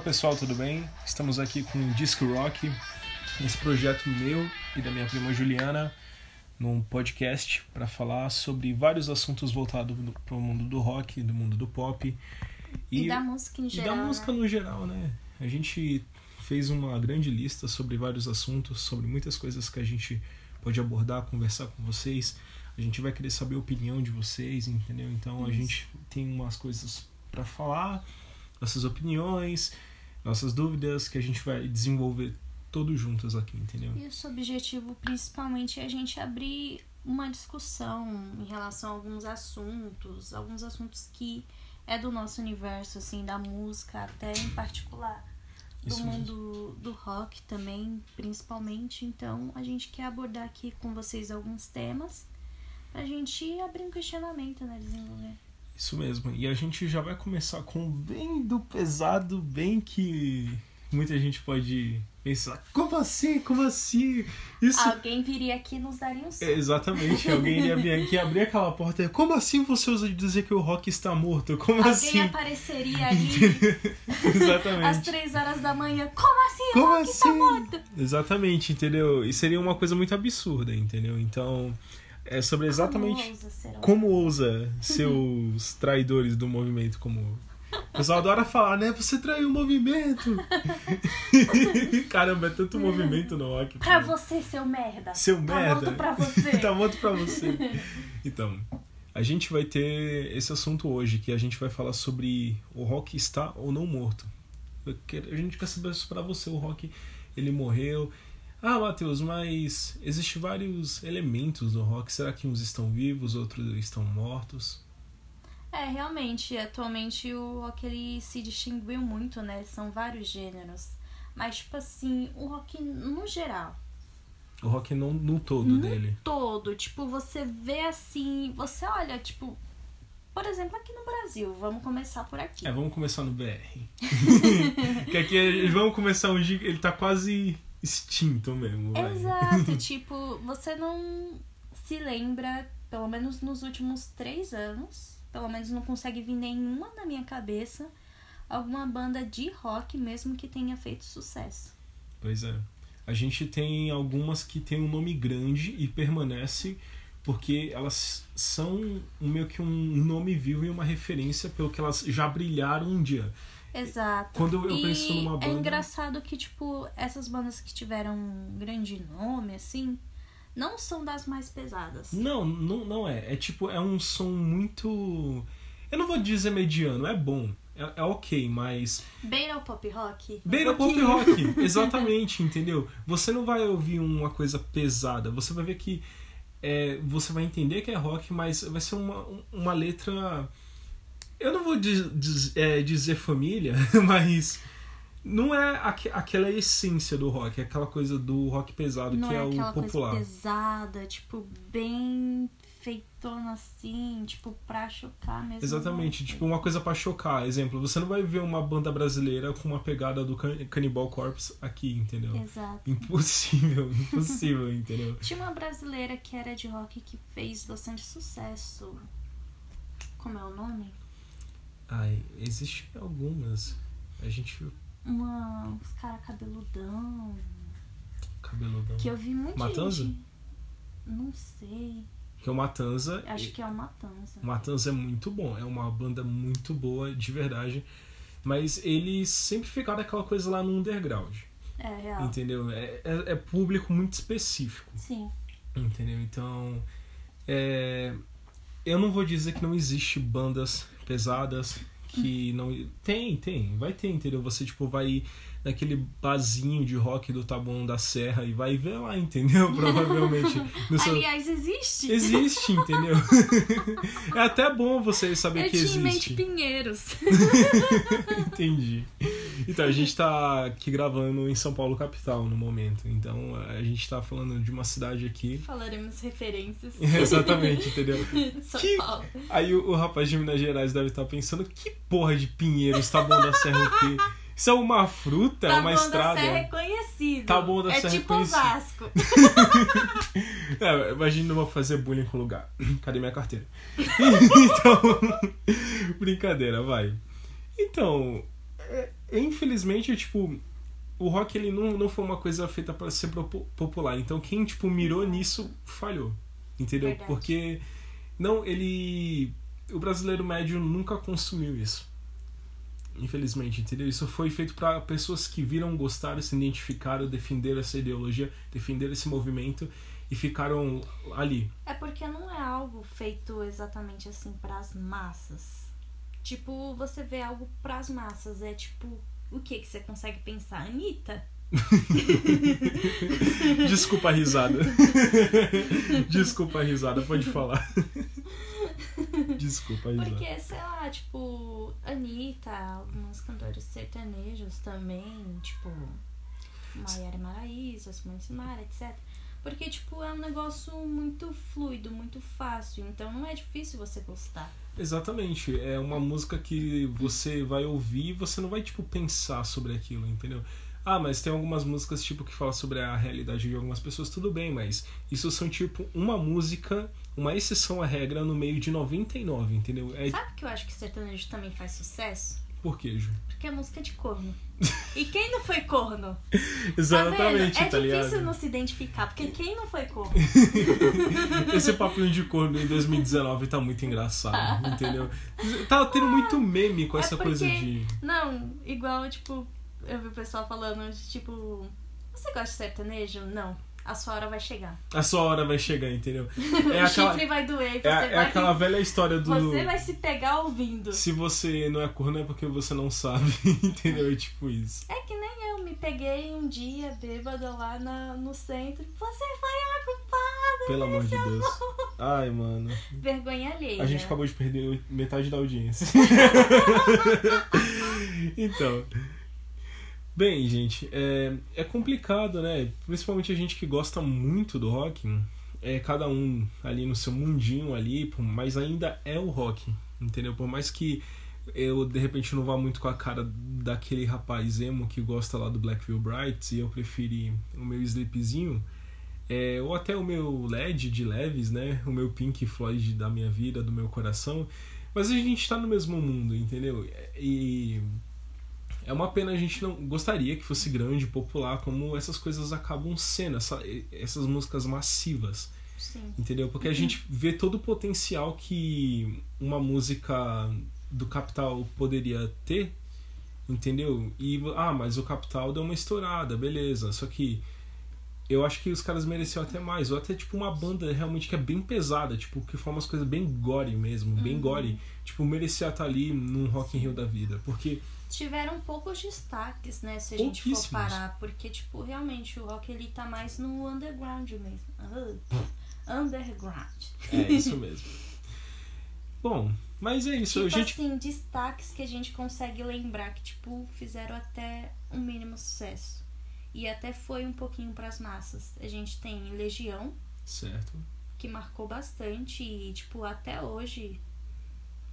Fala pessoal, tudo bem? Estamos aqui com o Disco Rock, esse projeto meu e da minha prima Juliana, num podcast para falar sobre vários assuntos voltados para o mundo do rock, do mundo do pop e, e da música em geral. E da música né? no geral, né? A gente fez uma grande lista sobre vários assuntos, sobre muitas coisas que a gente pode abordar, conversar com vocês. A gente vai querer saber a opinião de vocês, entendeu? Então Isso. a gente tem umas coisas para falar nossas opiniões, nossas dúvidas que a gente vai desenvolver todos juntos aqui, entendeu? E o objetivo principalmente é a gente abrir uma discussão em relação a alguns assuntos, alguns assuntos que é do nosso universo, assim, da música até em particular. Do Isso mundo do rock também, principalmente. Então, a gente quer abordar aqui com vocês alguns temas pra gente abrir um questionamento, né? Desenvolver. Isso mesmo. E a gente já vai começar com bem do pesado, bem que muita gente pode pensar, como assim? Como assim? Isso... Alguém viria aqui e nos daria um É, exatamente, alguém iria vir aqui abrir aquela porta. Como assim você usa de dizer que o rock está morto? Como alguém assim? Alguém apareceria ali exatamente. às três horas da manhã. Como assim? Como o rock assim? está morto? Exatamente, entendeu? E seria uma coisa muito absurda, entendeu? Então é sobre exatamente como ousa, ser, como ousa seus traidores do movimento como o pessoal adora falar, né? Você traiu o movimento. Caramba, é tanto movimento no rock. Pra você, seu merda. Seu tá merda. Morto pra você. tá morto pra você. Então, a gente vai ter esse assunto hoje, que a gente vai falar sobre o rock está ou não morto. A gente quer saber isso pra você. O rock, ele morreu, ah, Matheus, mas existem vários elementos do rock. Será que uns estão vivos, outros estão mortos? É, realmente, atualmente o rock ele se distinguiu muito, né? São vários gêneros. Mas, tipo assim, o rock no geral. O rock no, no todo no dele. todo. Tipo, você vê assim. Você olha, tipo. Por exemplo, aqui no Brasil. Vamos começar por aqui. É, vamos começar no BR. que aqui vamos começar um dia. Ele tá quase extinto mesmo. Exato, tipo, você não se lembra, pelo menos nos últimos três anos, pelo menos não consegue vir nenhuma na minha cabeça, alguma banda de rock mesmo que tenha feito sucesso. Pois é. A gente tem algumas que tem um nome grande e permanece porque elas são meio que um nome vivo e uma referência pelo que elas já brilharam um dia. Exato. Quando eu e penso numa banda. É engraçado que, tipo, essas bandas que tiveram um grande nome, assim, não são das mais pesadas. Não, não, não é. É tipo, é um som muito. Eu não vou dizer mediano, é bom. É, é ok, mas. Beira o pop rock? Beira o pop rock, exatamente, entendeu? Você não vai ouvir uma coisa pesada, você vai ver que. É, você vai entender que é rock, mas vai ser uma, uma letra eu não vou diz, diz, é, dizer família, mas não é aqu aquela essência do rock, é aquela coisa do rock pesado não que é, é o popular. Coisa pesada, tipo, bem feitona assim, tipo, pra chocar mesmo. Exatamente, tipo, uma coisa para chocar. Exemplo, você não vai ver uma banda brasileira com uma pegada do Can Cannibal Corpse aqui, entendeu? Exato. Impossível, impossível, entendeu? Tinha uma brasileira que era de rock que fez bastante sucesso. Como é o nome? Ai, existem algumas. A gente. Uma. Os caras cabeludão. Cabeludão. Que eu vi muito. Matanza? Gente... Não sei. Que é o Matanza. Acho que é o Matanza. Matanza é muito bom. É uma banda muito boa, de verdade. Mas eles sempre ficaram aquela coisa lá no underground. É, real. Entendeu? É, é, é público muito específico. Sim. Entendeu? Então. É, eu não vou dizer que não existe bandas pesadas que não tem tem vai ter entendeu? Você tipo vai naquele bazinho de rock do Taboão da Serra e vai ver lá entendeu? Provavelmente. Seu... aliás existe. Existe entendeu? É até bom você saber eu que existe. mente Pinheiros. Entendi. Então a gente tá aqui gravando em São Paulo capital no momento. Então a gente tá falando de uma cidade aqui. Falaremos referências. Exatamente entendeu? São que... Paulo. Aí o, o, rapaz de Minas Gerais deve estar tá pensando que porra de Pinheiros tá bom da Serra o quê isso é uma fruta, tá é uma estrada. Da Serra é conhecido. Tá bom da é Serra tipo Vasco. é, imagina eu vou fazer bullying com o lugar. Cadê minha carteira? então, brincadeira, vai. Então, é, é, infelizmente, tipo, o rock ele não, não foi uma coisa feita para ser popular. Então quem tipo mirou nisso falhou. Entendeu? Verdade. Porque não, ele o brasileiro médio nunca consumiu isso. Infelizmente, entendeu? Isso foi feito para pessoas que viram, gostaram, se identificaram, defenderam essa ideologia, defenderam esse movimento e ficaram ali. É porque não é algo feito exatamente assim para as massas. Tipo, você vê algo para as massas, é tipo o que que você consegue pensar? Anitta? Desculpa a risada. Desculpa a risada, pode falar. Desculpa a risada. Porque, sei lá, tipo, Anitta, alguns cantores sertanejos também, tipo, Maiara Maraíza, Simone Simara, etc. Porque, tipo, é um negócio muito fluido, muito fácil. Então não é difícil você gostar. Exatamente. É uma música que você vai ouvir e você não vai, tipo, pensar sobre aquilo, entendeu? Ah, mas tem algumas músicas, tipo, que falam sobre a realidade de algumas pessoas, tudo bem, mas isso são, tipo, uma música, uma exceção à regra no meio de 99, entendeu? É... Sabe que eu acho que sertanejo também faz sucesso? Por quê, Ju? Porque é música de corno. E quem não foi corno? Exatamente, tá, vendo? tá É ligado? difícil não se identificar, porque quem não foi corno? Esse papinho de corno em 2019 tá muito engraçado, entendeu? Tá tendo muito meme com É essa porque- coisa de. Não, igual, tipo, eu vi o pessoal falando, de, tipo, você gosta de sertanejo? Não. A sua hora vai chegar. A sua hora vai chegar, entendeu? É o aquela, chifre vai doer e você é, é vai. aquela velha história do. Você vai se pegar ouvindo. Se você não é corno é porque você não sabe, entendeu? É tipo isso. É que nem eu me peguei um dia bêbada lá na, no centro. Você foi a culpada. Pelo amor de esse Deus. amor. Ai, mano. Vergonha alheia. A gente acabou de perder metade da audiência. então. Bem, gente, é, é complicado, né? Principalmente a gente que gosta muito do rock. É cada um ali no seu mundinho ali, mas ainda é o rock, entendeu? Por mais que eu de repente não vá muito com a cara daquele rapaz emo que gosta lá do Black Veil Bright e eu preferi o meu Sleepzinho, é, ou até o meu LED de leves, né? O meu Pink Floyd da minha vida, do meu coração. Mas a gente tá no mesmo mundo, entendeu? E é uma pena a gente não gostaria que fosse grande, popular, como essas coisas acabam sendo, essa, essas músicas massivas, Sim. entendeu? Porque a gente vê todo o potencial que uma música do Capital poderia ter, entendeu? E ah, mas o Capital deu uma estourada, beleza. Só que eu acho que os caras mereciam até mais, ou até tipo uma banda realmente que é bem pesada, tipo, que faz umas coisas bem gore mesmo, bem Uhum. gore, tipo, merecia estar ali num Rock in Rio da vida, porque Tiveram poucos destaques, né? Se a gente for parar. Porque, tipo, realmente o rock ele tá mais no underground mesmo. Ah, underground. é isso mesmo. Bom, mas é isso, Tipo a gente assim, destaques que a gente consegue lembrar que, tipo, fizeram até um mínimo sucesso. E até foi um pouquinho pras massas. A gente tem Legião, certo. que marcou bastante e, tipo, até hoje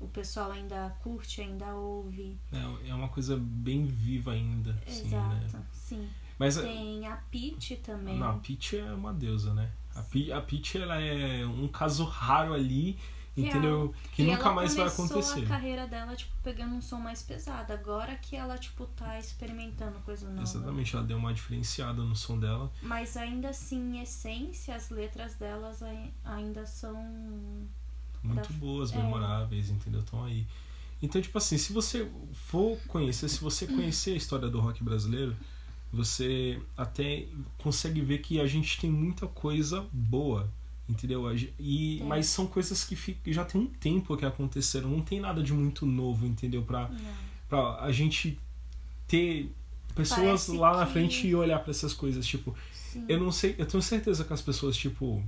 o pessoal ainda curte, ainda ouve. É, é uma coisa bem viva ainda, assim, né? Exato, sim. Mas Tem a Peach também. não, a Peach é uma deusa, né? A Peach, a Peach ela é um caso raro ali, entendeu? Que e nunca mais vai acontecer. a carreira dela, tipo, pegando um som mais pesado. Agora que ela, tipo, tá experimentando coisa nova. Exatamente, ela deu uma diferenciada no som dela. Mas ainda assim, em essência, as letras delas ai- ainda são. Muito Da- boas, é. memoráveis, entendeu? Estão aí. Então, tipo assim, se você for conhecer, se você conhecer a história do rock brasileiro, você até consegue ver que a gente tem muita coisa boa, entendeu? E, Tem. mas são coisas que fi- já tem um tempo que aconteceram, não tem nada de muito novo, entendeu? Pra, Não. pra a gente ter pessoas Parece lá na que- frente e olhar pra essas coisas, tipo, Sim. eu não sei, eu tenho certeza que as pessoas, tipo,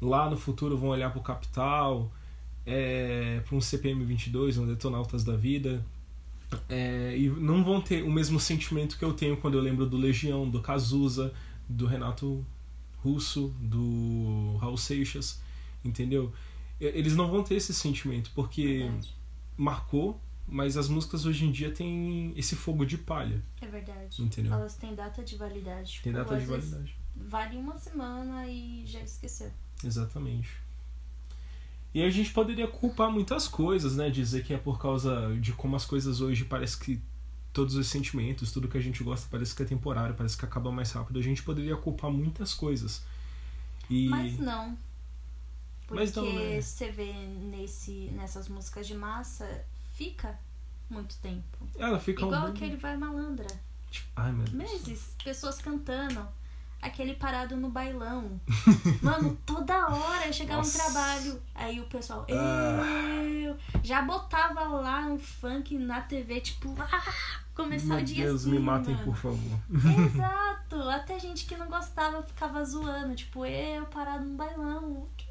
lá no futuro vão olhar pro Capital, é, para um CPM 22, um Detonautas da Vida, é, e não vão ter o mesmo sentimento que eu tenho quando eu lembro do Legião, do Cazuza, do Renato Russo, do Raul Seixas, entendeu? Eles não vão ter esse sentimento, porque Verdade. marcou, mas as músicas hoje em dia têm esse fogo de palha, É verdade. entendeu? Elas têm data de validade. Tem Tipo, data de validade. Vale uma semana e já esqueceu. Exatamente. E a gente poderia culpar muitas coisas, né? Dizer que é por causa de como as coisas hoje parece que todos os sentimentos, tudo que a gente gosta parece que é temporário, parece que acaba mais rápido. A gente poderia culpar muitas coisas. E... Mas não. Porque Mas não, né? você vê nesse, nessas músicas de massa, fica muito tempo. Ela fica Igual um... aquele Vai Malandra. Ai, meu Deus. Meses, pessoas cantando. Aquele parado no bailão. Mano, toda hora eu chegava Nossa. no trabalho. Aí o pessoal, Ah. eu já botava lá um funk na TV, tipo, ah, começar Meu o dia Deus, assim, me matem, mano. por favor. Exato. Até gente que não gostava ficava zoando, tipo, eu parado no bailão. Ok.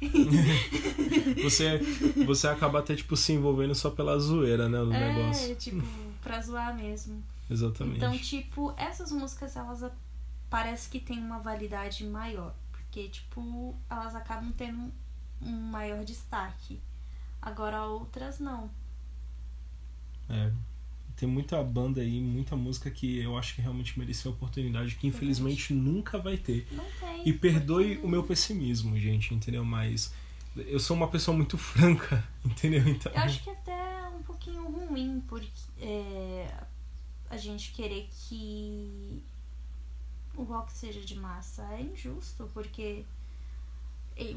Você, você acaba até, tipo, se envolvendo só pela zoeira, né, do É, negócio. tipo, pra zoar mesmo. Exatamente. Então, tipo, essas músicas, elas parece que tem uma validade maior. Porque, tipo, elas acabam tendo um maior destaque. Agora outras não. É. Tem muita banda aí, muita música que eu acho que realmente mereceu a oportunidade, que infelizmente nunca vai ter. Não tem. E perdoe porque- o meu pessimismo, gente, entendeu? Mas eu sou uma pessoa muito franca, entendeu? Então, Eu acho que até é um pouquinho ruim, porque é, a gente querer que o rock seja de massa. É injusto, porque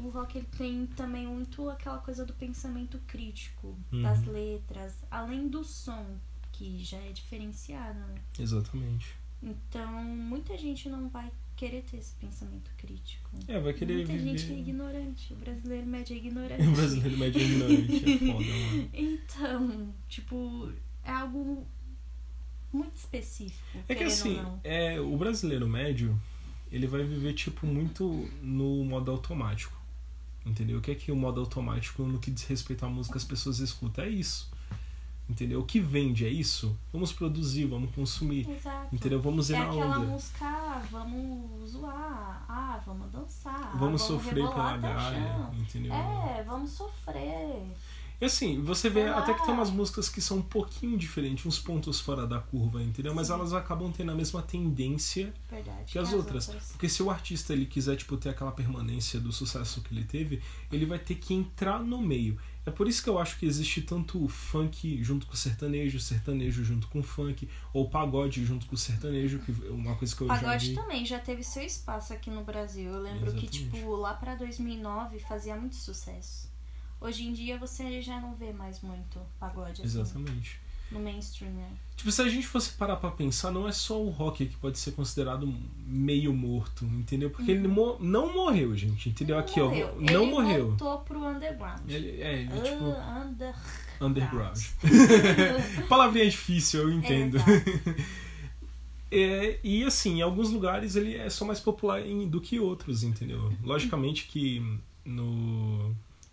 o rock ele tem também muito aquela coisa do pensamento crítico, Uhum. das letras, além do som, que já é diferenciado, né? exatamente. Então, muita gente não vai querer ter esse pensamento crítico. É, vai querer Muita viver. gente é ignorante. O brasileiro médio é ignorante. O brasileiro médio é ignorante, é foda, mano. Então, tipo, é algo específico. É que assim, é, o brasileiro médio, ele vai viver, tipo, muito no modo automático. Entendeu? O que é que o modo automático, no que diz respeito à música, as pessoas escutam? É isso. Entendeu? O que vende é isso? Vamos produzir, vamos consumir. Exato. Entendeu? Vamos ir É na aquela onda. música, ah, vamos zoar, ah, vamos dançar, Vamos sofrer rebolar pela galha, entendeu? É, vamos sofrer. E assim, você vê Sei até que tem umas músicas que são um pouquinho diferentes, uns pontos fora da curva, entendeu? Mas Sim. elas acabam tendo a mesma tendência Verdade. que as outras. Porque se o artista ele quiser tipo ter aquela permanência do sucesso que ele teve, ele vai ter que entrar no meio. É por isso que eu acho que existe tanto o funk junto com o sertanejo, sertanejo junto com o funk, ou pagode junto com o sertanejo, que é uma coisa que eu já Pagode vi. também já teve seu espaço aqui no Brasil. Eu lembro que, Exatamente. tipo, lá pra 2009 fazia muito sucesso. Hoje em dia você já não vê mais muito pagode assim, Exatamente. no mainstream, né? Tipo, se a gente fosse parar pra pensar, não é só o rock que pode ser considerado meio morto, entendeu? Porque ele mo- não morreu, gente, entendeu? Não Aqui, morreu. ó, Ele não morreu. voltou pro underground. Ele, é, ele, tipo, Ah, under... underground. Palavrinha difícil, eu entendo. Exato. É, e assim, em alguns lugares ele é só mais popular em- do que outros, entendeu? Logicamente que no,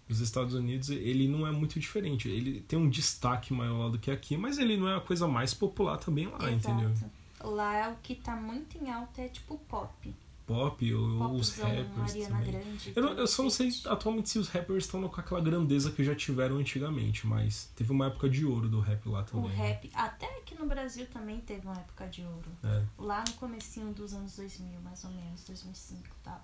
nos Estados Unidos ele não é muito diferente. Ele tem um destaque maior lá do que aqui, mas ele não é a coisa mais popular também lá, entendeu? Exato. Lá o que tá muito em alta é tipo pop. Pop ou os rappers Ariana também. Grande. Eu, não- eu só não sei atualmente se os rappers estão com aquela grandeza que já tiveram antigamente, mas teve uma época de ouro do rap lá O também. né? rap, até aqui no Brasil também teve uma época de ouro. É. Lá no comecinho dos anos 2000, mais ou menos, 2005 e tal.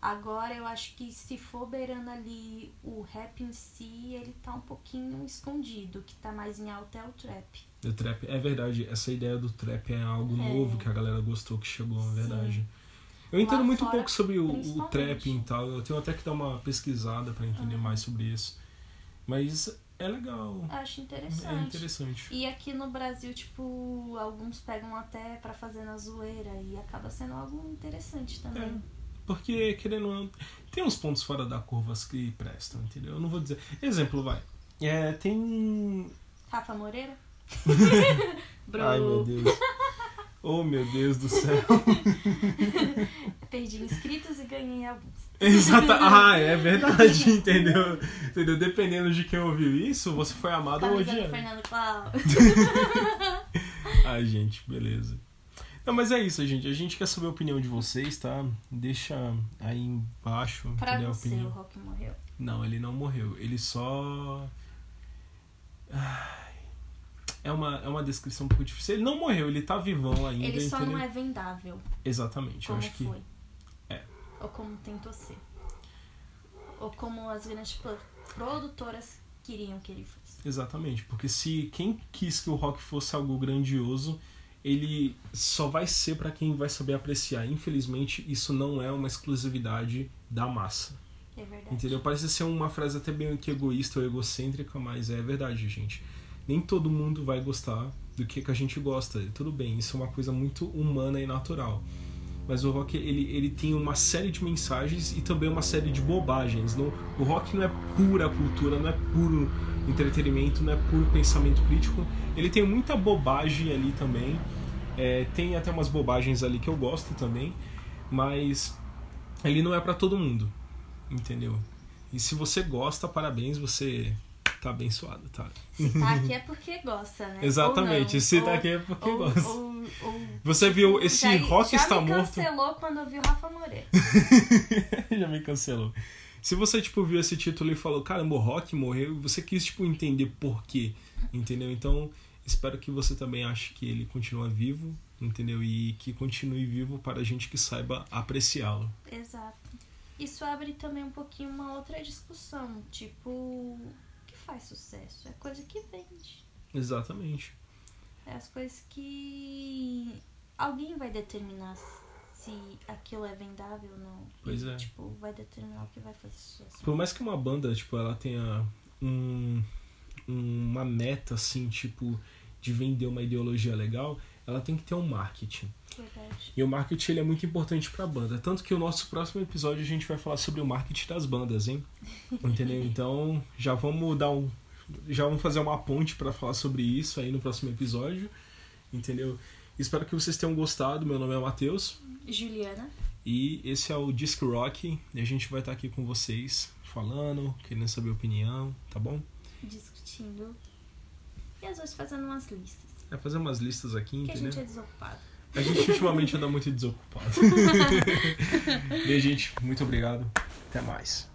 Agora eu acho que se for beirando ali o rap em si, ele tá um pouquinho escondido. O que tá mais em alta é o trap. O trap, é verdade, essa ideia do trap é algo É. novo que a galera gostou, que chegou, é Sim. verdade. Eu entendo Lá muito fora, pouco sobre o, o trap e tal, eu tenho até que dar uma pesquisada pra entender mais sobre isso. Mas é legal, acho é interessante. interessante. E aqui no Brasil, tipo, alguns pegam até pra fazer na zoeira e acaba sendo algo interessante também. É. Porque, querendo ou não, tem uns pontos fora da curva que prestam, entendeu? Eu não vou dizer. Exemplo, vai. É, tem. Rafa Moreira? Bro, Ai meu Deus. Oh meu Deus do céu. perdi inscritos e ganhei alguns. Exata. Ah, é verdade, entendeu? Entendeu? Dependendo de quem ouviu isso, você foi amado ou odiado. Fernando Cláudio. Ai, gente, beleza. Não, mas é isso, gente. A gente quer saber a opinião de vocês, tá? Deixa aí embaixo, Pra você, o Rock morreu. Não, ele não morreu. Ele só. Ai, É uma, é uma descrição um pouco difícil. Ele não morreu, ele tá vivão ainda, Ele só entendeu? não é vendável, Exatamente, eu como acho que. foi. É. Ou como tentou ser. Ou como as grandes pro- produtoras queriam que ele fosse. Exatamente, porque se quem quis que o rock fosse algo grandioso, ele só vai ser para quem vai saber apreciar. Infelizmente, isso não é uma exclusividade da massa. É verdade. Entendeu? Parece ser uma frase até bem que egoísta ou egocêntrica, mas é verdade, gente. Nem todo mundo vai gostar do que, que a gente gosta. Tudo bem, isso é uma coisa muito humana e natural. Mas o rock ele, ele tem uma série de mensagens e também uma série de bobagens. Não, o rock não é pura cultura, não é puro entretenimento, não é puro pensamento crítico. Ele tem muita bobagem ali também. É, tem até umas bobagens ali que eu gosto também, mas ele não é para todo mundo, entendeu? E se você gosta, parabéns, você tá abençoado, tá? Se tá aqui é porque gosta, né? Exatamente, não. se tá Ou- aqui é porque ou- gosta. ou- Você viu esse já, rock já está me morto? cancelou quando eu vi o Rafa Moreira. Já me cancelou. Se você, tipo, viu esse título e falou, caramba, o Rock morreu, você quis, tipo, entender por quê, entendeu? Então, espero que você também ache que ele continua vivo, entendeu? E que continue vivo para a gente que saiba apreciá-lo. Exato. Isso abre também um pouquinho uma outra discussão. Tipo, o que faz sucesso? É coisa que vende. Exatamente. É as coisas que alguém vai determinar se aquilo é vendável ou não. Pois E, é. Tipo, vai determinar o que vai fazer sucesso. Por mais que uma banda, tipo, ela tenha um, uma meta, assim, tipo, de vender uma ideologia legal, ela tem que ter um marketing. Verdade. E o marketing ele é muito importante pra banda. Tanto que o nosso próximo episódio a gente vai falar sobre o marketing das bandas, hein? Entendeu? Então já vamos dar um. Já vamos fazer uma ponte pra falar sobre isso aí no próximo episódio. Entendeu? Espero que vocês tenham gostado. Meu nome é Matheus. Juliana, E esse é o Disc Rock. E a gente vai estar aqui com vocês falando, querendo saber a opinião, tá bom? discutindo. E às vezes fazendo umas listas. É fazer umas listas aqui, Porque a entendeu? gente é desocupado. A gente ultimamente anda muito desocupado. Bem, gente, muito obrigado. Até mais.